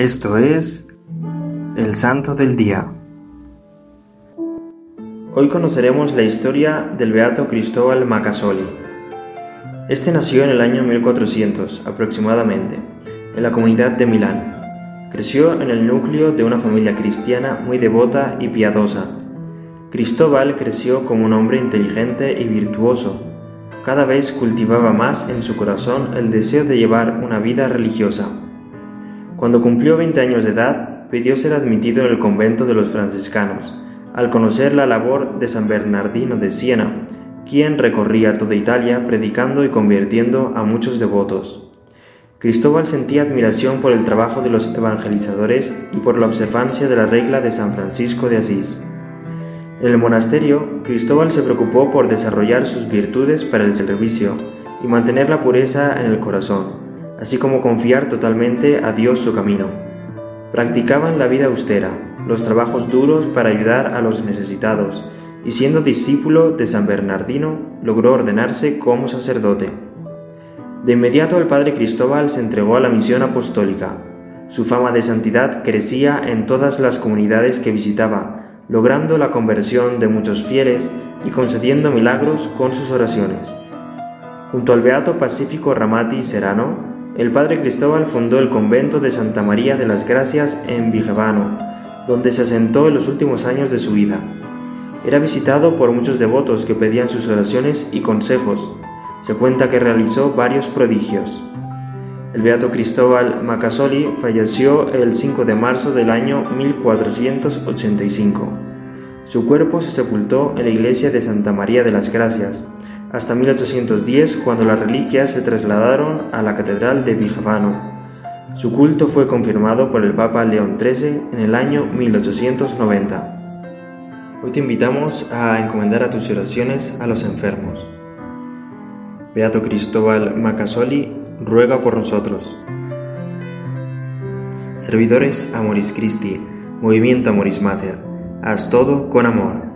Esto es el Santo del Día. Hoy conoceremos la historia del beato Cristóbal Macasoli. Este nació en el año 1400 aproximadamente, en la comunidad de Milán. Creció en el núcleo de una familia cristiana muy devota y piadosa. Cristóbal creció como un hombre inteligente y virtuoso. Cada vez cultivaba más en su corazón el deseo de llevar una vida religiosa cuando cumplió 20 años de edad, pidió ser admitido en el convento de los franciscanos, al conocer la labor de San Bernardino de Siena, quien recorría toda Italia predicando y convirtiendo a muchos devotos. Cristóbal sentía admiración por el trabajo de los evangelizadores y por la observancia de la regla de San Francisco de Asís. En el monasterio, Cristóbal se preocupó por desarrollar sus virtudes para el servicio y mantener la pureza en el corazón así como confiar totalmente a Dios su camino. Practicaban la vida austera, los trabajos duros para ayudar a los necesitados, y siendo discípulo de San Bernardino, logró ordenarse como sacerdote. De inmediato el padre Cristóbal se entregó a la misión apostólica. Su fama de santidad crecía en todas las comunidades que visitaba, logrando la conversión de muchos fieles y concediendo milagros con sus oraciones. Junto al beato Pacífico Ramati Serano, el padre Cristóbal fundó el convento de Santa María de las Gracias en Vigevano, donde se asentó en los últimos años de su vida. Era visitado por muchos devotos que pedían sus oraciones y consejos. Se cuenta que realizó varios prodigios. El beato Cristóbal Macasoli falleció el 5 de marzo del año 1485. Su cuerpo se sepultó en la iglesia de Santa María de las Gracias, hasta 1810 cuando las reliquias se trasladaron a la Catedral de Vigevano. Su culto fue confirmado por el Papa León XIII en el año 1890. Hoy te invitamos a encomendar a tus oraciones a los enfermos. Beato Cristóbal Macasoli, ruega por nosotros. Servidores Amoris Christi, Movimiento Amoris Mater, haz todo con amor.